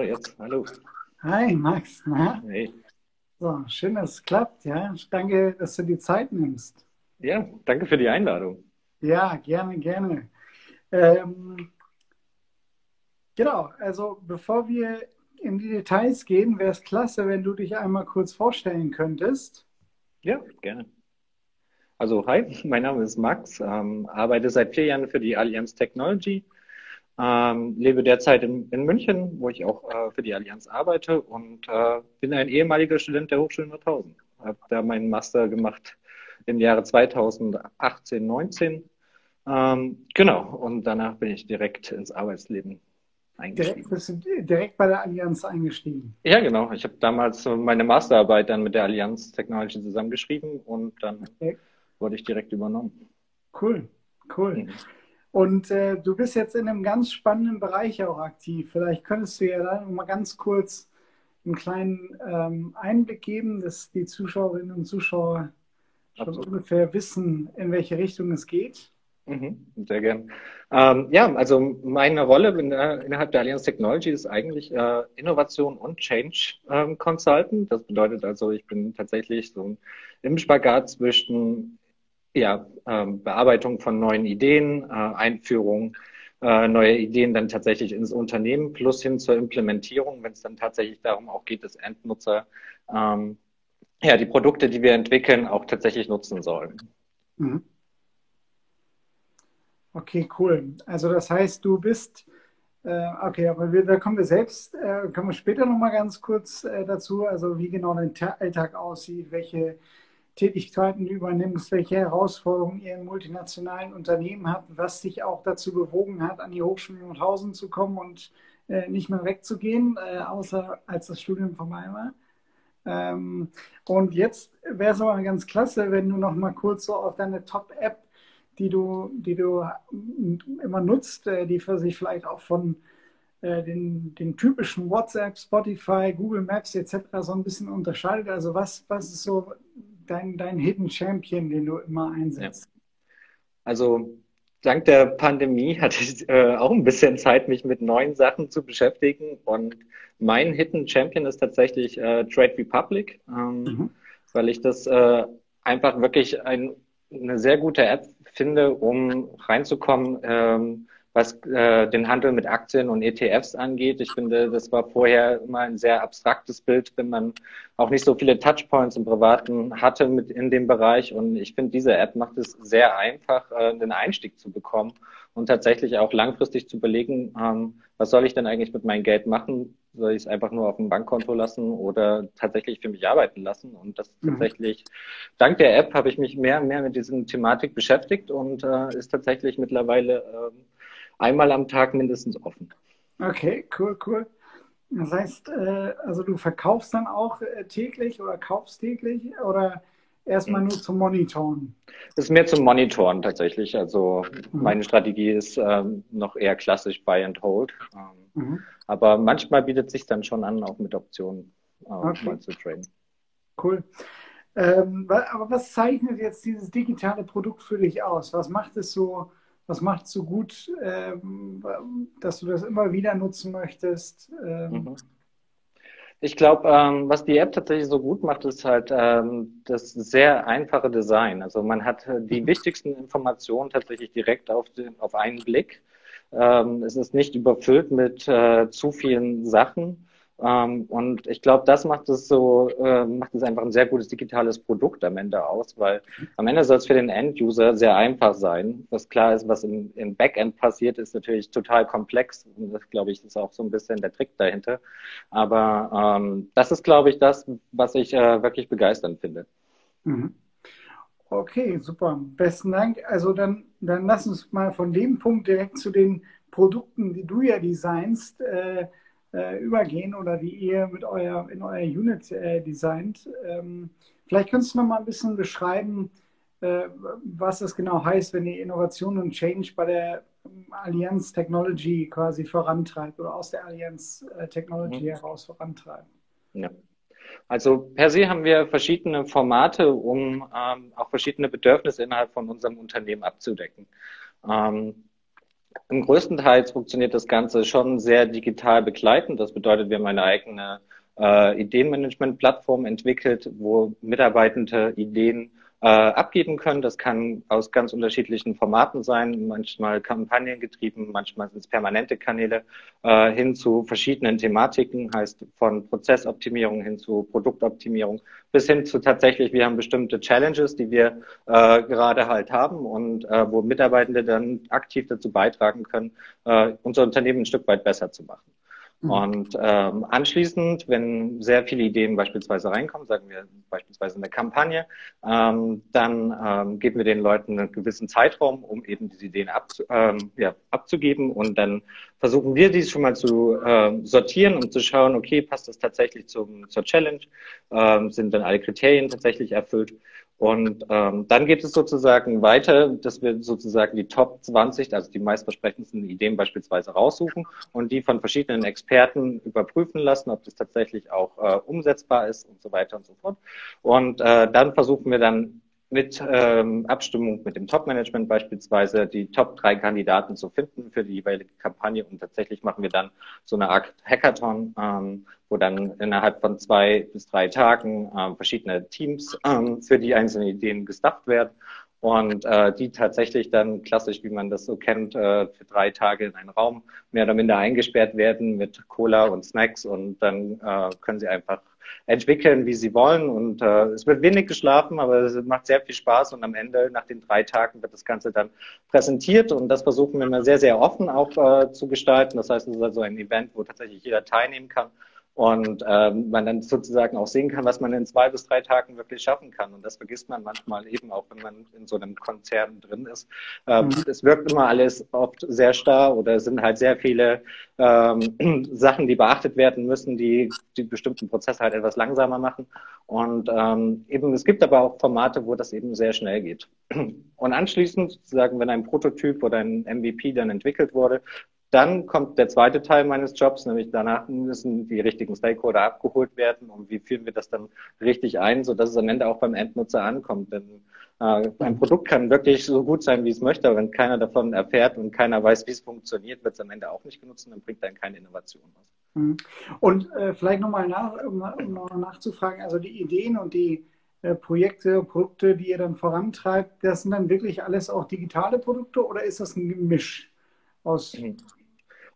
So, jetzt, hallo. Hi, Max. Na? Hey. So, schön, dass es klappt. Ja, danke, dass du die Zeit nimmst. Ja, danke für die Einladung. Ja, gerne, gerne. Ähm, genau, also bevor wir in die Details gehen, wäre es klasse, wenn du dich einmal kurz vorstellen könntest. Ja, gerne. Also, hi, mein Name ist Max, ähm, arbeite seit vier Jahren für die Allianz Technology, ähm, lebe derzeit in, in, München, wo ich auch äh, für die Allianz arbeite und äh, bin ein ehemaliger Student der Hochschule Nordhausen. Habe da meinen Master gemacht im Jahre 2018, 19. Ähm, genau, und danach bin ich direkt ins Arbeitsleben eingestiegen. Direkt, bist du direkt bei der Allianz eingestiegen? Ja, genau. Ich habe damals meine Masterarbeit dann mit der Allianz Technology zusammengeschrieben und dann okay. wurde ich direkt übernommen. Cool, cool. Mhm. Und äh, du bist jetzt in einem ganz spannenden Bereich auch aktiv. Vielleicht könntest du ja da mal ganz kurz einen kleinen ähm, Einblick geben, dass die Zuschauerinnen und Zuschauer schon Absolut. ungefähr wissen, in welche Richtung es geht. Mhm, sehr gern. Ähm, ja, also meine Rolle in, äh, innerhalb der Allianz Technology ist eigentlich äh, Innovation und Change ähm, Consultant. Das bedeutet also, ich bin tatsächlich so im Spagat zwischen ja, ähm, Bearbeitung von neuen Ideen, äh, Einführung äh, neue Ideen dann tatsächlich ins Unternehmen plus hin zur Implementierung, wenn es dann tatsächlich darum auch geht, dass Endnutzer ähm, ja die Produkte, die wir entwickeln, auch tatsächlich nutzen sollen. Mhm. Okay, cool. Also das heißt, du bist, äh, okay, aber wir, da kommen wir selbst, äh, kommen wir später nochmal ganz kurz äh, dazu, also wie genau dein Alltag aussieht, welche Tätigkeiten übernimmst, welche Herausforderungen ihr in multinationalen Unternehmen habt, was dich auch dazu bewogen hat, an die Hochschule Nordhausen zu kommen und äh, nicht mehr wegzugehen, äh, außer als das Studium vorbei war. Ähm, und jetzt wäre es aber ganz klasse, wenn du noch mal kurz so auf deine Top-App die du, die du immer nutzt, äh, die für sich vielleicht auch von äh, den, den typischen WhatsApp, Spotify, Google Maps etc. so ein bisschen unterscheidet. Also was, was ist so dein, dein Hidden Champion, den du immer einsetzt? Ja. Also dank der Pandemie hatte ich äh, auch ein bisschen Zeit, mich mit neuen Sachen zu beschäftigen. Und mein Hidden Champion ist tatsächlich äh, Trade Republic, ähm, mhm. weil ich das äh, einfach wirklich ein, eine sehr gute App finde, um reinzukommen, ähm, was äh, den Handel mit Aktien und ETFs angeht. Ich finde, das war vorher immer ein sehr abstraktes Bild, wenn man auch nicht so viele Touchpoints im Privaten hatte mit in dem Bereich. Und ich finde, diese App macht es sehr einfach, äh, den Einstieg zu bekommen und tatsächlich auch langfristig zu belegen, ähm, was soll ich denn eigentlich mit meinem Geld machen? Soll ich es einfach nur auf dem Bankkonto lassen oder tatsächlich für mich arbeiten lassen? Und das mhm. tatsächlich, dank der App habe ich mich mehr und mehr mit diesem Thematik beschäftigt und äh, ist tatsächlich mittlerweile äh, einmal am Tag mindestens offen. Okay, cool, cool. Das heißt, äh, also du verkaufst dann auch äh, täglich oder kaufst täglich oder erstmal nur zum Monitoren? Das ist mehr zum Monitoren tatsächlich. Also mhm. meine Strategie ist ähm, noch eher klassisch Buy and Hold. Ähm, mhm. Aber manchmal bietet sich dann schon an, auch mit Optionen äh, okay. mal zu traden. Cool. Ähm, aber was zeichnet jetzt dieses digitale Produkt für dich aus? Was macht es so, was macht es so gut, ähm, dass du das immer wieder nutzen möchtest? Ähm, mhm. Ich glaube, ähm, was die App tatsächlich so gut macht, ist halt ähm, das sehr einfache Design. Also man hat äh, die wichtigsten Informationen tatsächlich direkt auf, den, auf einen Blick. Ähm, es ist nicht überfüllt mit äh, zu vielen Sachen. Ähm, und ich glaube, das macht es so, äh, macht es einfach ein sehr gutes digitales Produkt am Ende aus, weil am Ende soll es für den End-User sehr einfach sein. Was klar ist, was im, im Backend passiert, ist natürlich total komplex. Und das, glaube ich, ist auch so ein bisschen der Trick dahinter. Aber ähm, das ist, glaube ich, das, was ich äh, wirklich begeisternd finde. Mhm. Okay, super. Besten Dank. Also dann, dann lass uns mal von dem Punkt direkt zu den Produkten, die du ja designst, äh, äh, übergehen oder die ihr mit euer, in eurer Unit äh, designt. Ähm, vielleicht könntest du noch mal ein bisschen beschreiben, äh, was das genau heißt, wenn ihr Innovation und Change bei der Allianz Technology quasi vorantreibt oder aus der Allianz äh, Technology mhm. heraus vorantreiben. Ja. Also per se haben wir verschiedene Formate, um ähm, auch verschiedene Bedürfnisse innerhalb von unserem Unternehmen abzudecken. Ähm, Im größten Teil funktioniert das Ganze schon sehr digital begleitend. Das bedeutet, wir haben eine eigene äh, Ideenmanagement-Plattform entwickelt, wo Mitarbeitende Ideen äh, abgeben können. Das kann aus ganz unterschiedlichen Formaten sein, manchmal kampagnengetrieben, manchmal sind es permanente Kanäle, äh, hin zu verschiedenen Thematiken, heißt von Prozessoptimierung hin zu Produktoptimierung, bis hin zu tatsächlich, wir haben bestimmte Challenges, die wir äh, gerade halt haben und äh, wo Mitarbeitende dann aktiv dazu beitragen können, äh, unser Unternehmen ein Stück weit besser zu machen. Mhm. Und ähm, anschließend, wenn sehr viele Ideen beispielsweise reinkommen, sagen wir beispielsweise eine Kampagne, ähm, dann ähm, geben wir den Leuten einen gewissen Zeitraum, um eben diese Ideen abzu ähm, ja, abzugeben. Und dann versuchen wir dies schon mal zu äh, sortieren und zu schauen, okay, passt das tatsächlich zum, zur Challenge? Ähm, sind dann alle Kriterien tatsächlich erfüllt? Und ähm, dann geht es sozusagen weiter, dass wir sozusagen die Top 20, also die meistversprechendsten Ideen beispielsweise raussuchen und die von verschiedenen Experten überprüfen lassen, ob das tatsächlich auch äh, umsetzbar ist und so weiter und so fort. Und äh, dann versuchen wir dann mit ähm, Abstimmung mit dem Top-Management beispielsweise die Top drei Kandidaten zu finden für die jeweilige Kampagne. Und tatsächlich machen wir dann so eine Art Hackathon, ähm, wo dann innerhalb von zwei bis drei Tagen ähm, verschiedene Teams ähm, für die einzelnen Ideen gestafft werden. Und äh, die tatsächlich dann klassisch, wie man das so kennt, äh, für drei Tage in einen Raum mehr oder minder eingesperrt werden mit Cola und Snacks. Und dann äh, können sie einfach entwickeln, wie sie wollen. Und äh, es wird wenig geschlafen, aber es macht sehr viel Spaß. Und am Ende, nach den drei Tagen, wird das Ganze dann präsentiert. Und das versuchen wir immer sehr, sehr offen auch äh, zu gestalten. Das heißt, es ist also ein Event, wo tatsächlich jeder teilnehmen kann und ähm, man dann sozusagen auch sehen kann, was man in zwei bis drei Tagen wirklich schaffen kann. Und das vergisst man manchmal eben auch, wenn man in so einem Konzern drin ist. Ähm, mhm. Es wirkt immer alles oft sehr starr oder es sind halt sehr viele ähm, Sachen, die beachtet werden müssen, die die bestimmten Prozesse halt etwas langsamer machen. Und ähm, eben es gibt aber auch Formate, wo das eben sehr schnell geht. Und anschließend sozusagen, wenn ein Prototyp oder ein MVP dann entwickelt wurde, dann kommt der zweite Teil meines Jobs, nämlich danach müssen die richtigen Stakeholder abgeholt werden und wie führen wir das dann richtig ein, so dass es am Ende auch beim Endnutzer ankommt. Denn äh, ein Produkt kann wirklich so gut sein, wie es möchte, aber wenn keiner davon erfährt und keiner weiß, wie es funktioniert, wird es am Ende auch nicht genutzt und dann bringt dann keine Innovation aus. Mhm. Und äh, vielleicht nochmal nach, um, um noch nachzufragen, also die Ideen und die äh, Projekte, Produkte, die ihr dann vorantreibt, das sind dann wirklich alles auch digitale Produkte oder ist das ein Gemisch aus? Mhm.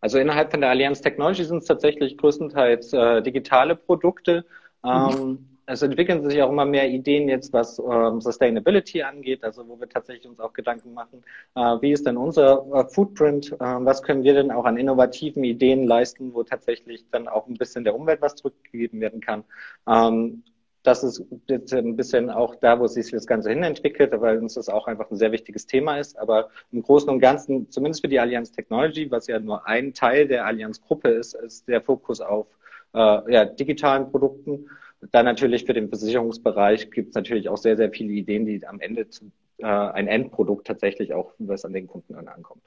Also innerhalb von der Allianz Technology sind es tatsächlich größtenteils äh, digitale Produkte. Ähm. Es entwickeln sich auch immer mehr Ideen jetzt, was ähm, Sustainability angeht, also wo wir tatsächlich uns auch Gedanken machen, äh, wie ist denn unser äh, Footprint, äh, was können wir denn auch an innovativen Ideen leisten, wo tatsächlich dann auch ein bisschen der Umwelt was zurückgegeben werden kann. Ähm, das ist ein bisschen auch da, wo sich das Ganze hin entwickelt, weil uns das auch einfach ein sehr wichtiges Thema ist. Aber im Großen und Ganzen, zumindest für die Allianz Technology, was ja nur ein Teil der Allianz-Gruppe ist, ist der Fokus auf äh, ja, digitalen Produkten. Dann natürlich für den Versicherungsbereich gibt es natürlich auch sehr, sehr viele Ideen, die am Ende zu, äh, ein Endprodukt tatsächlich auch, was an den Kunden ankommt.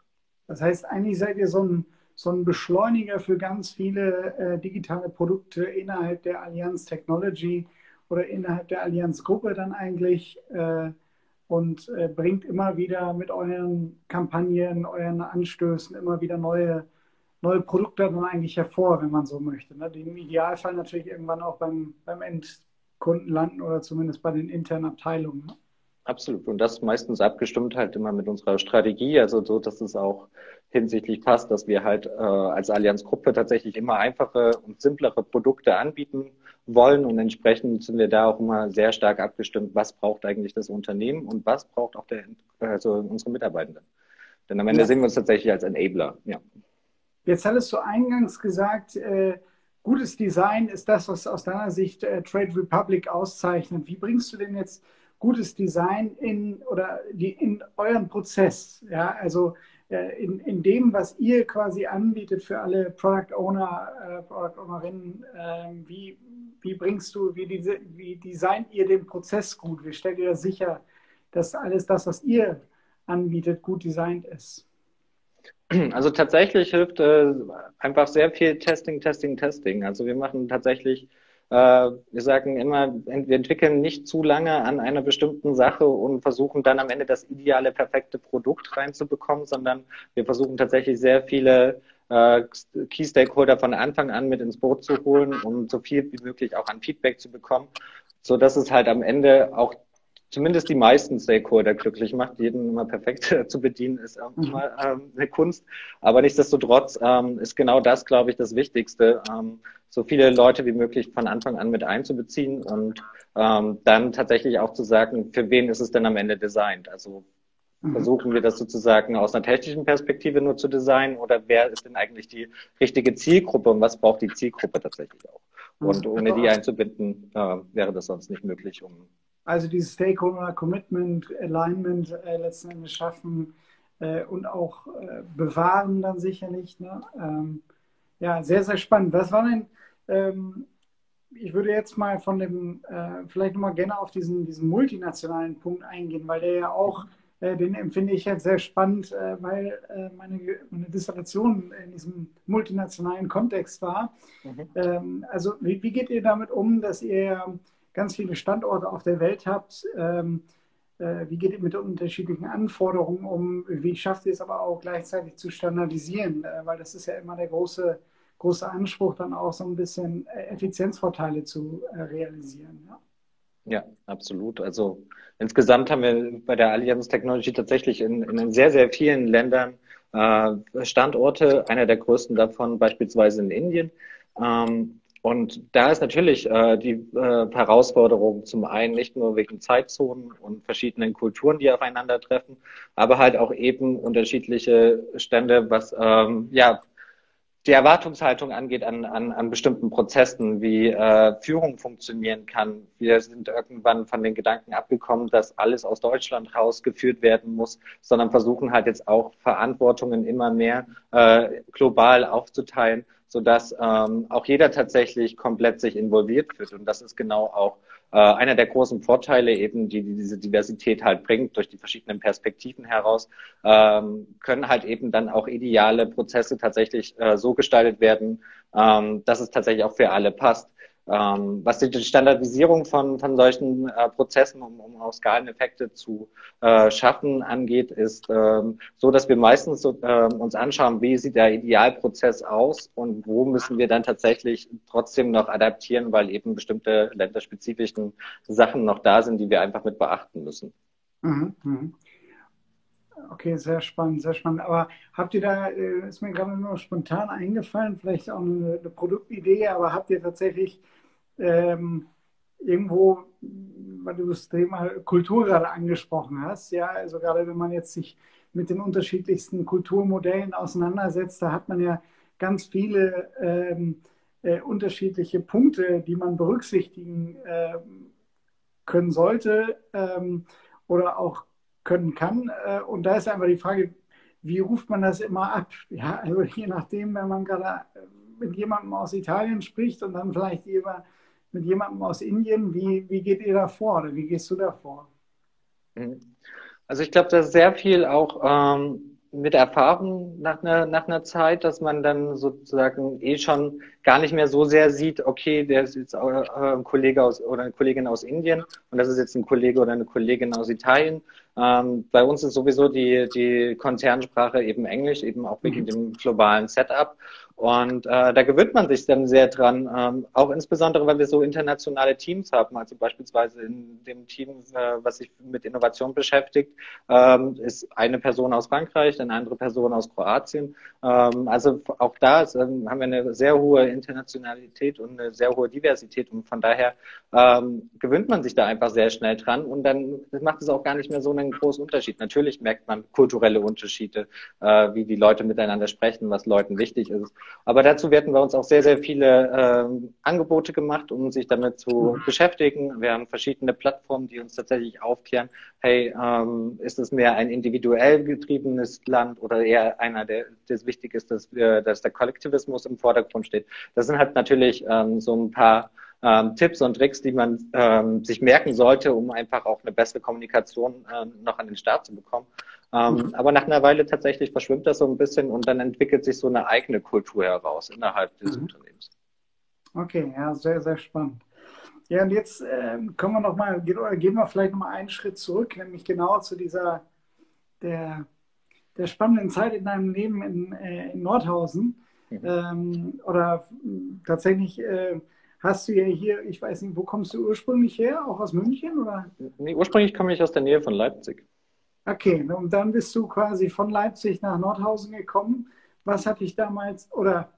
Das heißt, eigentlich seid ihr so ein, so ein Beschleuniger für ganz viele äh, digitale Produkte innerhalb der Allianz Technology, oder innerhalb der Allianzgruppe dann eigentlich äh, und äh, bringt immer wieder mit euren Kampagnen, euren Anstößen immer wieder neue, neue Produkte dann eigentlich hervor, wenn man so möchte. Ne? Die im Idealfall natürlich irgendwann auch beim, beim Endkunden landen oder zumindest bei den internen Abteilungen. Ne? Absolut. Und das meistens abgestimmt halt immer mit unserer Strategie, also so, dass es auch hinsichtlich passt, dass wir halt äh, als Allianzgruppe tatsächlich immer einfache und simplere Produkte anbieten wollen und entsprechend sind wir da auch immer sehr stark abgestimmt, was braucht eigentlich das Unternehmen und was braucht auch der, also unsere Mitarbeitenden. Denn am Ende ja. sehen wir uns tatsächlich als Enabler. Ja. Jetzt hattest du eingangs gesagt, äh, gutes Design ist das, was aus deiner Sicht äh, Trade Republic auszeichnet. Wie bringst du denn jetzt gutes Design in oder die, in euren Prozess? Ja, also in, in dem, was ihr quasi anbietet für alle Product Owner, äh, Product Ownerinnen, äh, wie, wie bringst du, wie, diese, wie designt ihr den Prozess gut? Wie stellt ihr sicher, dass alles das, was ihr anbietet, gut designt ist? Also tatsächlich hilft äh, einfach sehr viel Testing, Testing, Testing. Also wir machen tatsächlich, äh, wir sagen immer, wir entwickeln nicht zu lange an einer bestimmten Sache und versuchen dann am Ende das ideale, perfekte Produkt reinzubekommen, sondern wir versuchen tatsächlich sehr viele äh, Key Stakeholder von Anfang an mit ins Boot zu holen, um so viel wie möglich auch an Feedback zu bekommen, so dass es halt am Ende auch zumindest die meisten Stakeholder glücklich macht. Jeden immer perfekt zu bedienen, ist mhm. immer ähm, eine Kunst. Aber nichtsdestotrotz ähm, ist genau das, glaube ich, das Wichtigste, ähm, so viele Leute wie möglich von Anfang an mit einzubeziehen und ähm, dann tatsächlich auch zu sagen, für wen ist es denn am Ende designt? Also mhm. versuchen wir das sozusagen aus einer technischen Perspektive nur zu designen oder wer ist denn eigentlich die richtige Zielgruppe und was braucht die Zielgruppe tatsächlich auch? Und mhm. ohne die einzubinden, äh, wäre das sonst nicht möglich, um also dieses Stakeholder Commitment, Alignment äh, letzten Endes schaffen äh, und auch äh, bewahren dann sicherlich. Ne? Ähm, ja, sehr, sehr spannend. Was war denn, ähm, ich würde jetzt mal von dem, äh, vielleicht nochmal gerne auf diesen, diesen multinationalen Punkt eingehen, weil der ja auch, äh, den empfinde ich jetzt sehr spannend, äh, weil meine, meine Dissertation in diesem multinationalen Kontext war. Mhm. Ähm, also wie, wie geht ihr damit um, dass ihr ganz viele Standorte auf der Welt habt. Ähm, äh, wie geht ihr mit unterschiedlichen Anforderungen um? Wie schafft ihr es aber auch gleichzeitig zu standardisieren? Äh, weil das ist ja immer der große, große Anspruch, dann auch so ein bisschen äh, Effizienzvorteile zu äh, realisieren. Ja? Ja, absolut. Also insgesamt haben wir bei der Allianz Technology tatsächlich in, in sehr, sehr vielen Ländern äh, Standorte, einer der größten davon beispielsweise in Indien. Ähm, und da ist natürlich äh, die äh, Herausforderung zum einen nicht nur wegen Zeitzonen und verschiedenen Kulturen, die aufeinandertreffen, aber halt auch eben unterschiedliche Stände, was ähm, ja die Erwartungshaltung angeht an, an, an bestimmten Prozessen, wie äh, Führung funktionieren kann. Wir sind irgendwann von den Gedanken abgekommen, dass alles aus Deutschland rausgeführt werden muss, sondern versuchen halt jetzt auch Verantwortungen immer mehr äh, global aufzuteilen sodass ähm, auch jeder tatsächlich komplett sich involviert wird. Und das ist genau auch äh, einer der großen Vorteile eben, die, die diese Diversität halt bringt, durch die verschiedenen Perspektiven heraus, ähm, können halt eben dann auch ideale Prozesse tatsächlich äh, so gestaltet werden, ähm, dass es tatsächlich auch für alle passt. Ähm, was die Standardisierung von, von solchen äh, Prozessen, um, um auch Skaleneffekte zu äh, schaffen, angeht, ist ähm, so, dass wir meistens so, äh, uns anschauen, wie sieht der Idealprozess aus und wo müssen wir dann tatsächlich trotzdem noch adaptieren, weil eben bestimmte länderspezifischen Sachen noch da sind, die wir einfach mit beachten müssen. Mhm, mh. Okay, sehr spannend, sehr spannend. Aber habt ihr da, äh, ist mir gerade nur spontan eingefallen, vielleicht auch eine, eine Produktidee, aber habt ihr tatsächlich ähm, irgendwo, weil du das Thema Kultur gerade angesprochen hast, ja, also gerade wenn man jetzt sich mit den unterschiedlichsten Kulturmodellen auseinandersetzt, da hat man ja ganz viele ähm, äh, unterschiedliche Punkte, die man berücksichtigen äh, können sollte ähm, oder auch können kann. Äh, und da ist einfach die Frage, wie ruft man das immer ab? Ja, also je nachdem, wenn man gerade mit jemandem aus Italien spricht und dann vielleicht jemand mit jemandem aus Indien. Wie, wie geht ihr da vor oder wie gehst du da vor? Mhm. Also ich glaube, das ist sehr viel auch ähm, mit Erfahrung nach einer, nach einer Zeit, dass man dann sozusagen eh schon gar nicht mehr so sehr sieht, okay, der ist jetzt ein Kollege aus oder eine Kollegin aus Indien und das ist jetzt ein Kollege oder eine Kollegin aus Italien. Ähm, bei uns ist sowieso die, die Konzernsprache eben Englisch, eben auch wegen mhm. dem globalen Setup. Und äh, da gewöhnt man sich dann sehr dran, ähm, auch insbesondere, weil wir so internationale Teams haben. Also beispielsweise in dem Team, äh, was sich mit Innovation beschäftigt, ähm, ist eine Person aus Frankreich, eine andere Person aus Kroatien. Ähm, also auch da ist, ähm, haben wir eine sehr hohe Internationalität und eine sehr hohe Diversität. Und von daher ähm, gewöhnt man sich da einfach sehr schnell dran. Und dann macht es auch gar nicht mehr so einen großen Unterschied. Natürlich merkt man kulturelle Unterschiede, äh, wie die Leute miteinander sprechen, was Leuten wichtig ist. Aber dazu werden wir uns auch sehr, sehr viele äh, Angebote gemacht, um sich damit zu mhm. beschäftigen. Wir haben verschiedene Plattformen, die uns tatsächlich aufklären, hey, ähm, ist es mehr ein individuell getriebenes Land oder eher einer, der das wichtig ist, dass, wir, dass der Kollektivismus im Vordergrund steht. Das sind halt natürlich ähm, so ein paar ähm, Tipps und Tricks, die man ähm, sich merken sollte, um einfach auch eine bessere Kommunikation ähm, noch an den Start zu bekommen. Ähm, mhm. Aber nach einer Weile tatsächlich verschwimmt das so ein bisschen und dann entwickelt sich so eine eigene Kultur heraus innerhalb des mhm. Unternehmens. Okay, ja, sehr, sehr spannend. Ja, und jetzt äh, kommen wir noch mal, gehen wir vielleicht noch mal einen Schritt zurück, nämlich genau zu dieser der, der spannenden Zeit in deinem Leben in, äh, in Nordhausen. Mhm. Ähm, oder tatsächlich äh, hast du ja hier, ich weiß nicht, wo kommst du ursprünglich her? Auch aus München? Oder? Nee, ursprünglich komme ich aus der Nähe von Leipzig. Okay, und dann bist du quasi von Leipzig nach Nordhausen gekommen. Was hat dich damals, oder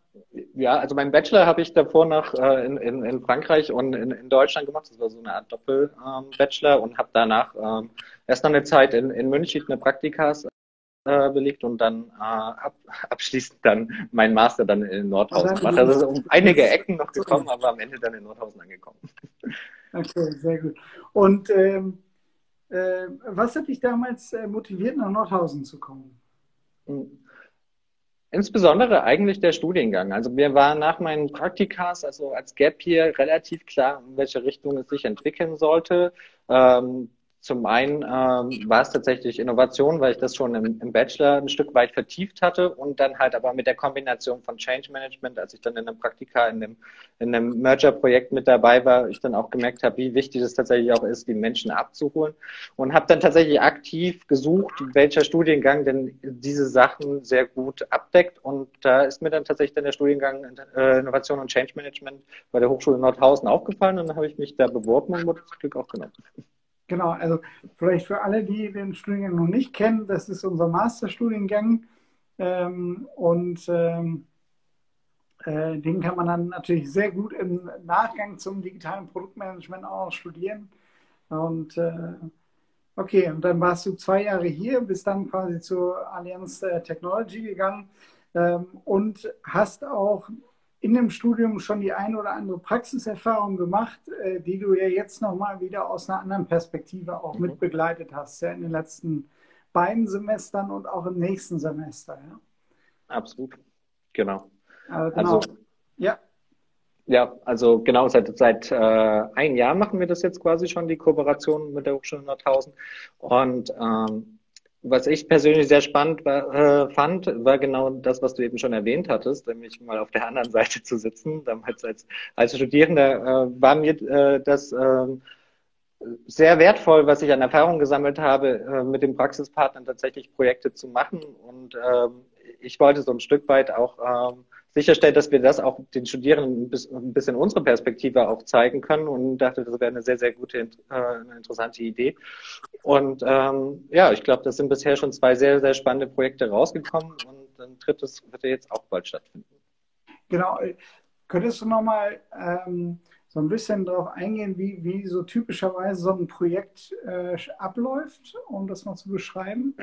ja, also meinen Bachelor habe ich davor noch äh, in, in, in Frankreich und in, in Deutschland gemacht. Das war so eine Art Doppel-Bachelor ähm, und habe danach ähm, erst noch eine Zeit in, in München eine Praktikas äh, belegt und dann äh, ab, abschließend dann mein Master dann in Nordhausen gemacht. Also um einige Ecken noch gekommen, aber am Ende dann in Nordhausen angekommen. Okay, sehr gut. Und ähm, äh, was hat dich damals äh, motiviert, nach Nordhausen zu kommen? Hm. Insbesondere eigentlich der Studiengang. Also mir war nach meinen Praktikas, also als Gap hier, relativ klar, in welche Richtung es sich entwickeln sollte. Ähm, zum einen ähm, war es tatsächlich Innovation, weil ich das schon im, im, Bachelor ein Stück weit vertieft hatte und dann halt aber mit der Kombination von Change Management, als ich dann in einem Praktika in dem, in einem Merger-Projekt mit dabei war, ich dann auch gemerkt habe, wie wichtig es tatsächlich auch ist, die Menschen abzuholen und habe dann tatsächlich aktiv gesucht, welcher Studiengang denn diese Sachen sehr gut abdeckt und da ist mir dann tatsächlich dann der Studiengang äh, Innovation und Change Management bei der Hochschule Nordhausen aufgefallen und dann habe ich mich da beworben und wurde zum Glück auch genommen. Genau, also vielleicht für alle, die den Studiengang noch nicht kennen, das ist unser Masterstudiengang ähm, und ähm, äh, den kann man dann natürlich sehr gut im Nachgang zum digitalen Produktmanagement auch noch studieren. Und äh, okay, und dann warst du zwei Jahre hier, bist dann quasi zur Allianz Technology gegangen ähm, und hast auch in dem Studium schon die ein oder andere Praxiserfahrung gemacht, äh, die du ja jetzt nochmal wieder aus einer anderen Perspektive auch mhm. mit begleitet hast, ja, in den letzten beiden Semestern und auch im nächsten Semester. Ja? Absolut, genau. Äh, genau. Also, ja. Ja, also genau, seit, seit äh, ein Jahr machen wir das jetzt quasi schon, die Kooperation mit der Hochschule Nordhausen. Und ähm, was ich persönlich sehr spannend war, äh, fand, war genau das, was du eben schon erwähnt hattest, nämlich mal auf der anderen Seite zu sitzen. Damals als, als Studierender äh, war mir äh, das äh, sehr wertvoll, was ich an Erfahrung gesammelt habe, äh, mit den Praxispartnern tatsächlich Projekte zu machen. Und äh, ich wollte so ein Stück weit auch äh, sicherstellt, dass wir das auch den Studierenden ein bisschen unsere Perspektive auch zeigen können und dachte, das wäre eine sehr, sehr gute, äh, interessante Idee. Und ähm, ja, ich glaube, das sind bisher schon zwei sehr, sehr spannende Projekte rausgekommen und ein drittes wird jetzt auch bald stattfinden. Genau. Könntest du nochmal ähm, so ein bisschen darauf eingehen, wie, wie so typischerweise so ein Projekt äh, abläuft, um das mal zu beschreiben?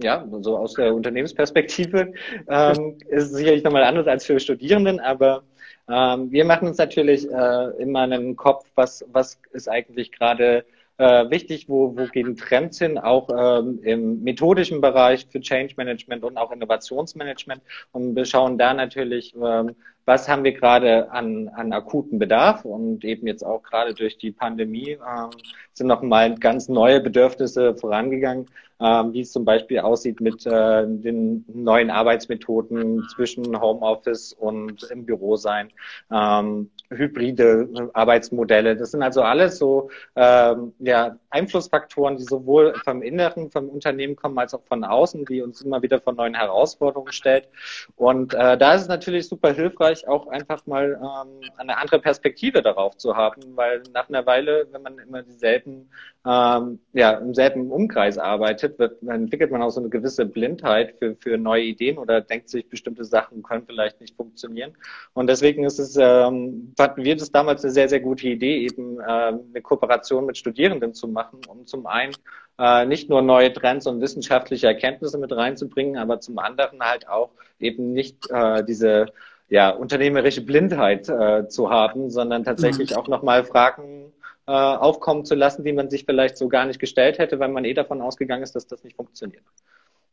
Ja, so aus der Unternehmensperspektive ähm, ist sicherlich nochmal anders als für Studierenden, aber ähm, wir machen uns natürlich äh, immer einen Kopf, was, was ist eigentlich gerade äh, wichtig, wo, wo gehen Trends hin, auch ähm, im methodischen Bereich für Change Management und auch Innovationsmanagement. Und wir schauen da natürlich, ähm, was haben wir gerade an, an akuten Bedarf und eben jetzt auch gerade durch die Pandemie ähm, sind nochmal ganz neue Bedürfnisse vorangegangen, ähm, wie es zum Beispiel aussieht mit äh, den neuen Arbeitsmethoden zwischen Homeoffice und im Büro sein, ähm, hybride Arbeitsmodelle. Das sind also alles so ähm, ja, Einflussfaktoren, die sowohl vom Inneren, vom Unternehmen kommen, als auch von außen, die uns immer wieder vor neuen Herausforderungen stellt. Und äh, da ist es natürlich super hilfreich, hilfreich, auch einfach mal ähm, eine andere Perspektive darauf zu haben, weil nach einer Weile, wenn man immer dieselben, ähm, ja, im selben Umkreis arbeitet, wird, entwickelt man auch so eine gewisse Blindheit für, für neue Ideen oder denkt sich, bestimmte Sachen können vielleicht nicht funktionieren. Und deswegen ist es, ähm, fanden wir das damals eine sehr, sehr gute Idee, eben äh, eine Kooperation mit Studierenden zu machen, um zum einen äh, nicht nur neue Trends und wissenschaftliche Erkenntnisse mit reinzubringen, aber zum anderen halt auch eben nicht äh, diese ja, unternehmerische Blindheit äh, zu haben, sondern tatsächlich mhm. auch nochmal Fragen äh, aufkommen zu lassen, die man sich vielleicht so gar nicht gestellt hätte, weil man eh davon ausgegangen ist, dass das nicht funktioniert.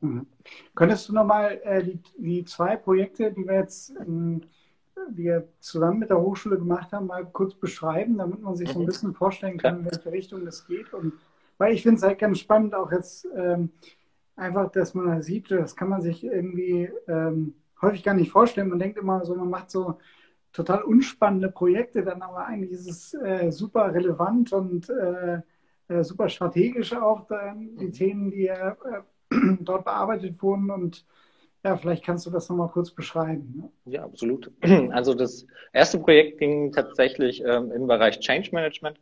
Mhm. Könntest du nochmal äh, die, die zwei Projekte, die wir jetzt ähm, wir zusammen mit der Hochschule gemacht haben, mal kurz beschreiben, damit man sich so ein mhm. bisschen vorstellen kann, in welche Richtung das geht und weil ich finde es halt ganz spannend, auch jetzt ähm, einfach, dass man da sieht, das kann man sich irgendwie ähm, häufig gar nicht vorstellen. Man denkt immer so, man macht so total unspannende Projekte, dann aber eigentlich ist es äh, super relevant und äh, äh, super strategisch auch dann die mhm. Themen, die äh, dort bearbeitet wurden und ja, vielleicht kannst du das nochmal kurz beschreiben. Ne? Ja, absolut. Also das erste Projekt ging tatsächlich ähm, im Bereich Change Management,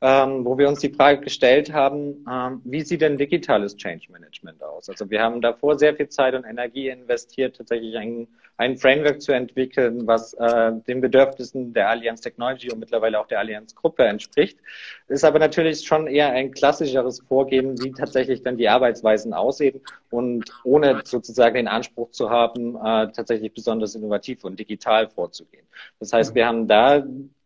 ähm, wo wir uns die Frage gestellt haben, ähm, wie sieht denn digitales Change Management aus? Also wir haben davor sehr viel Zeit und Energie investiert, tatsächlich ein, ein Framework zu entwickeln, was äh, den Bedürfnissen der Allianz Technology und mittlerweile auch der Allianz Gruppe entspricht. Ist aber natürlich schon eher ein klassischeres Vorgehen, wie tatsächlich dann die Arbeitsweisen aussehen und ohne sozusagen den Anspruch zu haben, äh, tatsächlich besonders innovativ und digital vorzugehen. Das heißt, wir haben da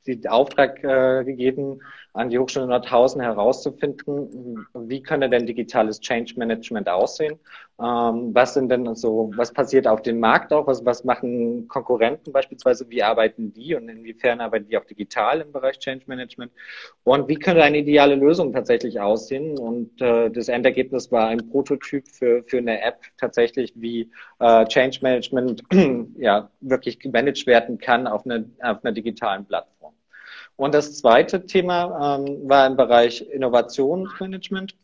den Auftrag äh, gegeben, an die Hochschule Nordhausen herauszufinden, wie könnte denn digitales Change Management aussehen? Ähm, was sind denn so, was passiert auf dem Markt auch? Was, was machen Konkurrenten beispielsweise? Wie arbeiten die und inwiefern arbeiten die auch digital im Bereich Change Management? Und wie könnte eine ideale Lösung tatsächlich aussehen? Und äh, das Endergebnis war ein Prototyp für, für eine App tatsächlich, wie äh, Change Management ja wirklich gemanagt werden kann auf, eine, auf einer digitalen Plattform. Und das zweite Thema ähm, war im Bereich Innovationsmanagement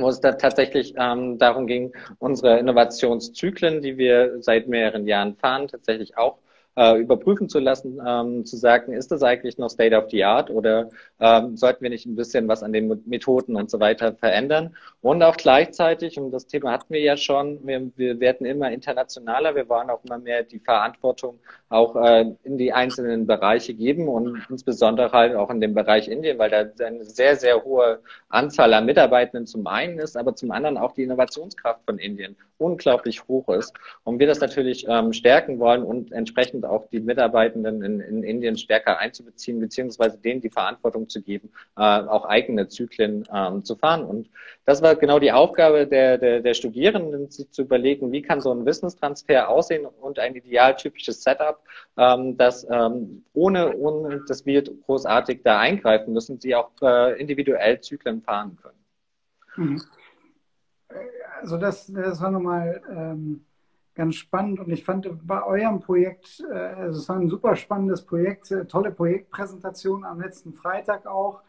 wo es da tatsächlich ähm, darum ging, unsere Innovationszyklen, die wir seit mehreren Jahren fahren, tatsächlich auch äh, überprüfen zu lassen, ähm, zu sagen, ist das eigentlich noch State of the Art oder ähm, sollten wir nicht ein bisschen was an den Methoden und so weiter verändern? Und auch gleichzeitig, und das Thema hatten wir ja schon, wir, wir werden immer internationaler, wir wollen auch immer mehr die Verantwortung auch äh, in die einzelnen Bereiche geben und insbesondere halt auch in dem Bereich Indien, weil da eine sehr, sehr hohe Anzahl an Mitarbeitenden zum einen ist, aber zum anderen auch die Innovationskraft von Indien unglaublich hoch ist. Und wir das natürlich ähm, stärken wollen und entsprechend auch die Mitarbeitenden in, in Indien stärker einzubeziehen, beziehungsweise denen die Verantwortung zu geben, äh, auch eigene Zyklen ähm, zu fahren. Und das war genau die Aufgabe der, der, der Studierenden, sich zu überlegen, wie kann so ein Wissenstransfer aussehen und ein idealtypisches Setup, ähm, das ähm, ohne, ohne dass wir großartig da eingreifen müssen, sie auch äh, individuell Zyklen fahren können. Mhm. Also das, das war nochmal ähm, ganz spannend und ich fand bei eurem Projekt, äh, also es war ein super spannendes Projekt, äh, tolle Projektpräsentation am letzten Freitag auch.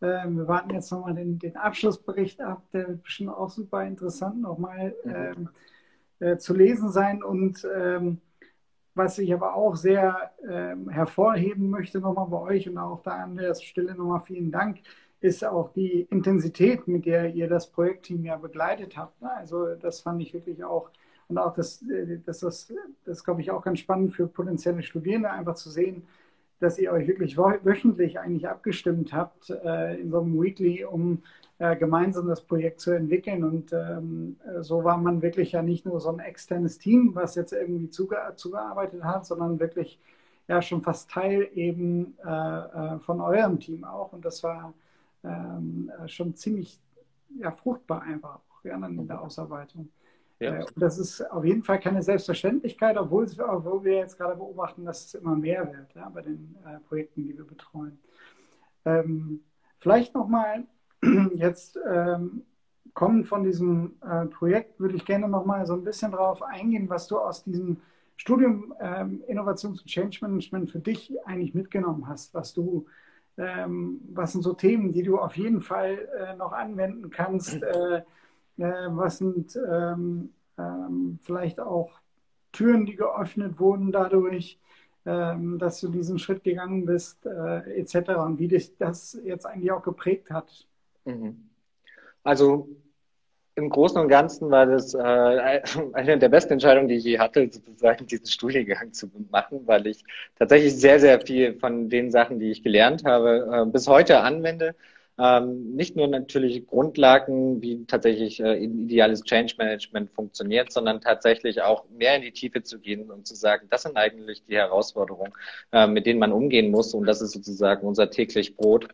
Äh, wir warten jetzt nochmal den, den Abschlussbericht ab, der wird bestimmt auch super interessant nochmal mhm. Ähm, äh, zu lesen sein und ähm, was ich aber auch sehr ähm, hervorheben möchte nochmal bei euch und auch da an der Stelle nochmal vielen Dank, ist auch die Intensität, mit der ihr das Projektteam ja begleitet habt. Ne? Also das fand ich wirklich auch und auch das, äh, das, das, das glaube ich auch ganz spannend für potenzielle Studierende, einfach zu sehen, dass ihr euch wirklich wöchentlich eigentlich abgestimmt habt äh, in so einem Weekly, um äh, gemeinsam das Projekt zu entwickeln. Und ähm, so war man wirklich ja nicht nur so ein externes Team, was jetzt irgendwie zuge zugearbeitet hat, sondern wirklich ja schon fast Teil eben äh, von eurem Team auch. Und das war ähm, schon ziemlich ja, fruchtbar einfach auch ja, in der Ausarbeitung. Ja. Äh, das ist auf jeden Fall keine Selbstverständlichkeit, obwohl, obwohl wir jetzt gerade beobachten, dass es immer mehr wird ja, bei den äh, Projekten, die wir betreuen. Ähm, vielleicht nochmal jetzt ähm, kommen von diesem äh, Projekt, würde ich gerne nochmal so ein bisschen darauf eingehen, was du aus diesem Studium ähm, Innovations- und Change Management für dich eigentlich mitgenommen hast, was du was sind so Themen, die du auf jeden Fall äh, noch anwenden kannst? Äh, äh, was sind ähm, ähm, vielleicht auch Türen, die geöffnet wurden dadurch? ähm, dass du diesen Schritt gegangen bist, äh, etc. und wie dich das jetzt eigentlich auch geprägt hat. Mhm. Also im Großen und Ganzen war das äh, eine der besten Entscheidungen, die ich je hatte, sozusagen diesen Studiengang zu machen, weil ich tatsächlich sehr, sehr viel von den Sachen, die ich gelernt habe, äh, bis heute anwende. Ähm, nicht nur natürlich Grundlagen, wie tatsächlich äh, ideales Change Management funktioniert, sondern tatsächlich auch mehr in die Tiefe zu gehen und zu sagen, das sind eigentlich die Herausforderungen, äh, mit denen man umgehen muss und das ist sozusagen unser täglich Brot.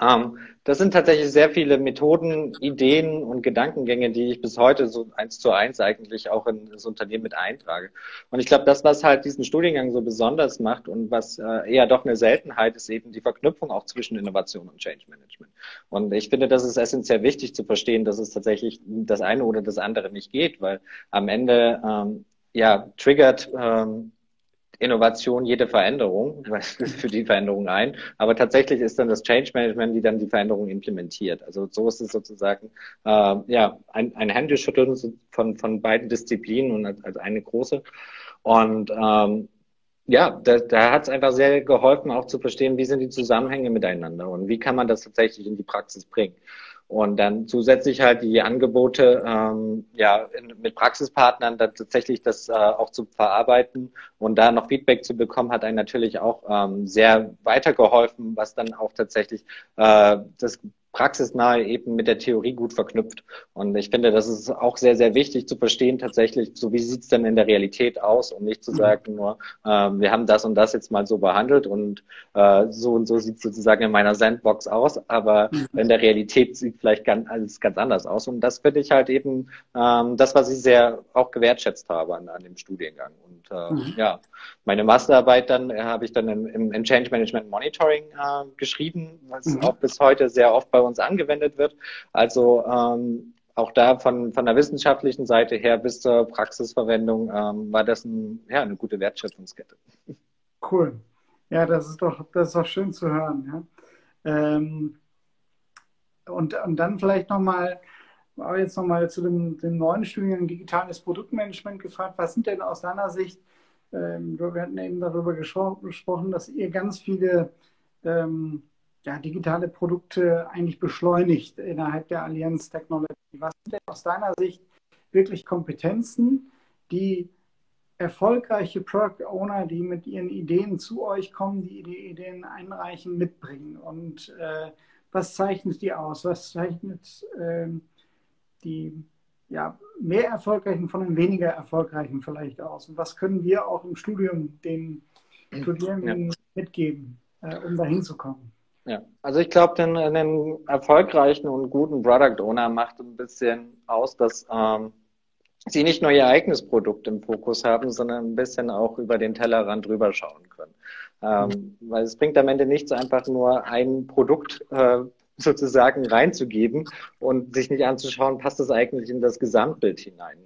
Ähm, das sind tatsächlich sehr viele Methoden, Ideen und Gedankengänge, die ich bis heute so eins zu eins eigentlich auch in das Unternehmen mit eintrage. Und ich glaube, das, was halt diesen Studiengang so besonders macht und was äh, eher doch eine Seltenheit ist, eben die Verknüpfung auch zwischen Innovation und Change Management. Und ich finde, das ist essentiell wichtig zu verstehen, dass es tatsächlich das eine oder das andere nicht geht, weil am Ende ähm, ja triggert ähm, Innovation jede Veränderung, für die Veränderung ein. Aber tatsächlich ist dann das Change Management, die dann die Veränderung implementiert. Also so ist es sozusagen äh, ja ein, ein Händeschütteln von, von beiden Disziplinen und als, als eine große. Und ähm, ja, da, da hat es einfach sehr geholfen, auch zu verstehen, wie sind die Zusammenhänge miteinander und wie kann man das tatsächlich in die Praxis bringen. Und dann zusätzlich halt die Angebote ähm, ja in, mit Praxispartnern dann tatsächlich das äh, auch zu verarbeiten. Und da noch Feedback zu bekommen, hat einen natürlich auch ähm, sehr weitergeholfen, was dann auch tatsächlich äh, das praxisnahe eben mit der Theorie gut verknüpft. Und ich finde, das ist auch sehr, sehr wichtig zu verstehen, tatsächlich, so wie sieht's denn in der Realität aus und nicht zu mhm. sagen nur, äh, wir haben das und das jetzt mal so behandelt und äh, so und so sieht sozusagen in meiner Sandbox aus, aber mhm. in der Realität sieht vielleicht ganz, alles ganz anders aus. Und das finde ich halt eben ähm, das, was ich sehr auch gewertschätzt habe an, an dem Studiengang. Und äh, mhm. ja, meine Masterarbeit dann äh, habe ich dann im, im, Change Management Monitoring äh, geschrieben, was mhm. auch bis heute sehr oft bei uns angewendet wird. Also ähm, auch da von, von der wissenschaftlichen Seite her bis zur Praxisverwendung ähm, war das ein, ja, eine gute Wertschöpfungskette. Cool. Ja, das ist doch, das ist doch schön zu hören. Ja. Ähm, und, und dann vielleicht nochmal, aber jetzt nochmal zu dem, dem neuen Studiengang Digitales Produktmanagement gefragt. Was sind denn aus deiner Sicht, ähm, wir hatten eben darüber gesprochen, dass ihr ganz viele ähm, ja, digitale Produkte eigentlich beschleunigt innerhalb der Allianz Technology. Was sind denn aus deiner Sicht wirklich Kompetenzen, die erfolgreiche Product Owner, die mit ihren Ideen zu euch kommen, die die Ideen einreichen, mitbringen? Und äh, was zeichnet die aus? Was zeichnet äh, die ja, mehr erfolgreichen von den weniger erfolgreichen vielleicht aus? Und was können wir auch im Studium den Studierenden ja. mitgeben, äh, um dahin zu kommen? Ja, also ich glaube, den, den erfolgreichen und guten Product Owner macht ein bisschen aus, dass ähm, sie nicht nur ihr eigenes Produkt im Fokus haben, sondern ein bisschen auch über den Tellerrand drüber schauen können. Ähm, weil es bringt am Ende nichts, einfach nur ein Produkt äh, sozusagen reinzugeben und sich nicht anzuschauen, passt das eigentlich in das Gesamtbild hinein.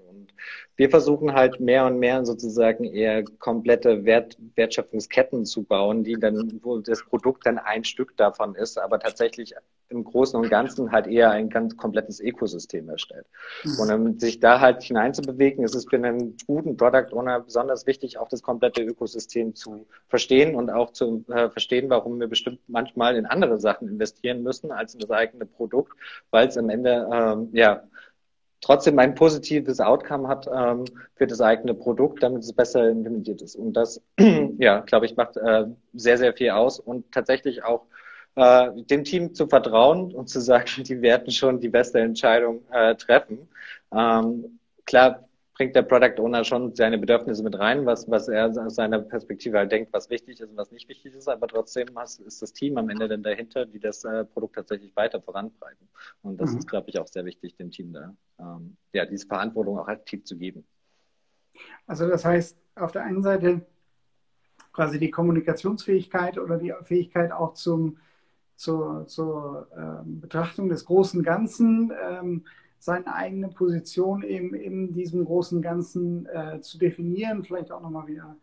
Wir versuchen halt mehr und mehr sozusagen eher komplette Wert, Wertschöpfungsketten zu bauen, die dann, wo das Produkt dann ein Stück davon ist, aber tatsächlich im Großen und Ganzen halt eher ein ganz komplettes Ökosystem erstellt. Mhm. Und um sich da halt hineinzubewegen, ist es für einen guten Product Owner besonders wichtig, auch das komplette Ökosystem zu verstehen und auch zu äh, verstehen, warum wir bestimmt manchmal in andere Sachen investieren müssen als in das eigene Produkt, weil es am Ende ähm, ja trotzdem ein positives Outcome hat ähm, für das eigene Produkt, damit es besser implementiert ist. Und das, ja, glaube ich, macht äh, sehr, sehr viel aus und tatsächlich auch äh, dem Team zu vertrauen und zu sagen, die werden schon die beste Entscheidung äh, treffen. Ähm, klar, bringt der Product Owner schon seine Bedürfnisse mit rein, was, was er aus seiner Perspektive halt denkt, was wichtig ist und was nicht wichtig ist. Aber trotzdem ist das Team am Ende dann dahinter, die das äh, Produkt tatsächlich weiter vorantreiben. Und das mhm. ist, glaube ich, auch sehr wichtig, dem Team da, ähm, ja, diese Verantwortung auch aktiv zu geben. Also das heißt, auf der einen Seite quasi die Kommunikationsfähigkeit oder die Fähigkeit auch zum, zur, zur ähm, Betrachtung des großen Ganzen, ähm, seine eigene Position eben in diesem großen Ganzen äh, zu definieren, vielleicht auch nochmal wieder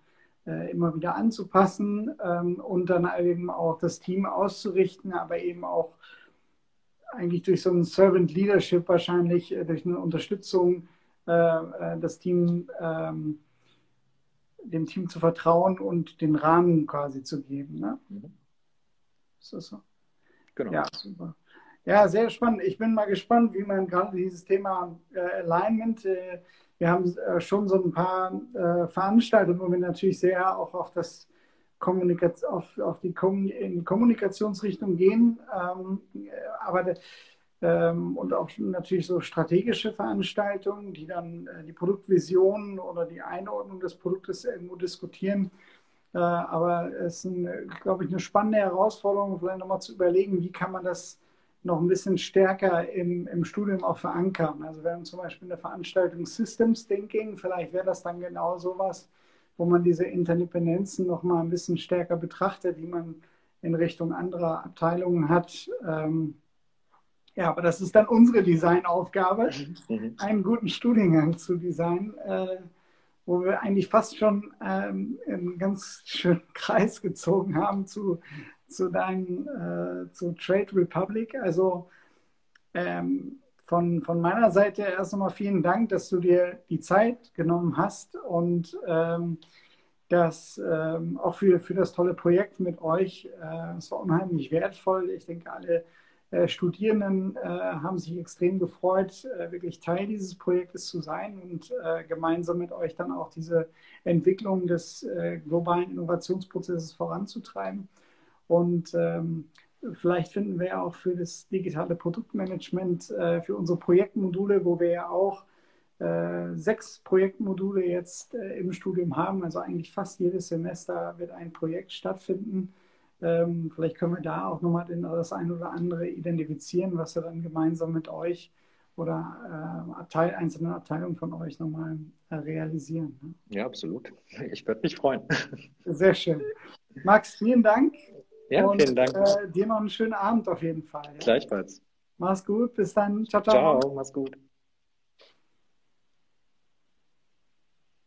äh, immer wieder anzupassen ähm, und dann eben auch das Team auszurichten, aber eben auch eigentlich durch so ein Servant Leadership wahrscheinlich, äh, durch eine Unterstützung äh, äh, das Team ähm, dem Team zu vertrauen und den Rahmen quasi zu geben. Ne? Mhm. Ist das so? Genau. Ja, super. Ja, sehr spannend. Ich bin mal gespannt, wie man gerade dieses Thema äh, Alignment, äh, wir haben äh, schon so ein paar äh, Veranstaltungen, wo wir natürlich sehr auch auf das Kommunikation, auf, auf die Kom in Kommunikationsrichtung gehen, ähm, aber ähm, und auch natürlich so strategische Veranstaltungen, die dann äh, die Produktvision oder die Einordnung des Produktes irgendwo diskutieren. Äh, aber es ist, glaube ich, eine spannende Herausforderung, vielleicht nochmal zu überlegen, wie kann man das noch ein bisschen stärker im, im Studium auch verankern. Also wir haben zum Beispiel eine Veranstaltung Systems Thinking, vielleicht wäre das dann genau sowas, wo man diese Interdependenzen noch mal ein bisschen stärker betrachtet, die man in Richtung anderer Abteilungen hat. Ähm, ja, aber das ist dann unsere Designaufgabe, mhm. einen guten Studiengang zu designen, äh, wo wir eigentlich fast schon ähm, einen ganz schönen Kreis gezogen haben zu zu deinem, äh, zu Trade Republic. Also ähm, von, von meiner Seite erst einmal vielen Dank, dass du dir die Zeit genommen hast und ähm, das ähm, auch für, für das tolle Projekt mit euch. Äh, es war unheimlich wertvoll. Ich denke, alle äh, Studierenden äh, haben sich extrem gefreut, äh, wirklich Teil dieses Projektes zu sein und äh, gemeinsam mit euch dann auch diese Entwicklung des äh, globalen Innovationsprozesses voranzutreiben. Und ähm, vielleicht finden wir ja auch für das digitale Produktmanagement, äh, für unsere Projektmodule, wo wir ja auch äh, sechs Projektmodule jetzt äh, im Studium haben, also eigentlich fast jedes Semester wird ein Projekt stattfinden. Ähm, vielleicht können wir da auch nochmal das ein oder andere identifizieren, was wir dann gemeinsam mit euch oder äh, Abteil, einzelnen Abteilungen von euch nochmal äh, realisieren. Ne? Ja, absolut. Ich würde mich freuen. Sehr schön. Max, vielen Dank. Ja, und, vielen Dank. Äh, dir noch einen schönen Abend auf jeden Fall. Ja? Gleichfalls. Mach's gut, bis dann. Ciao, ciao. Ciao, mach's gut.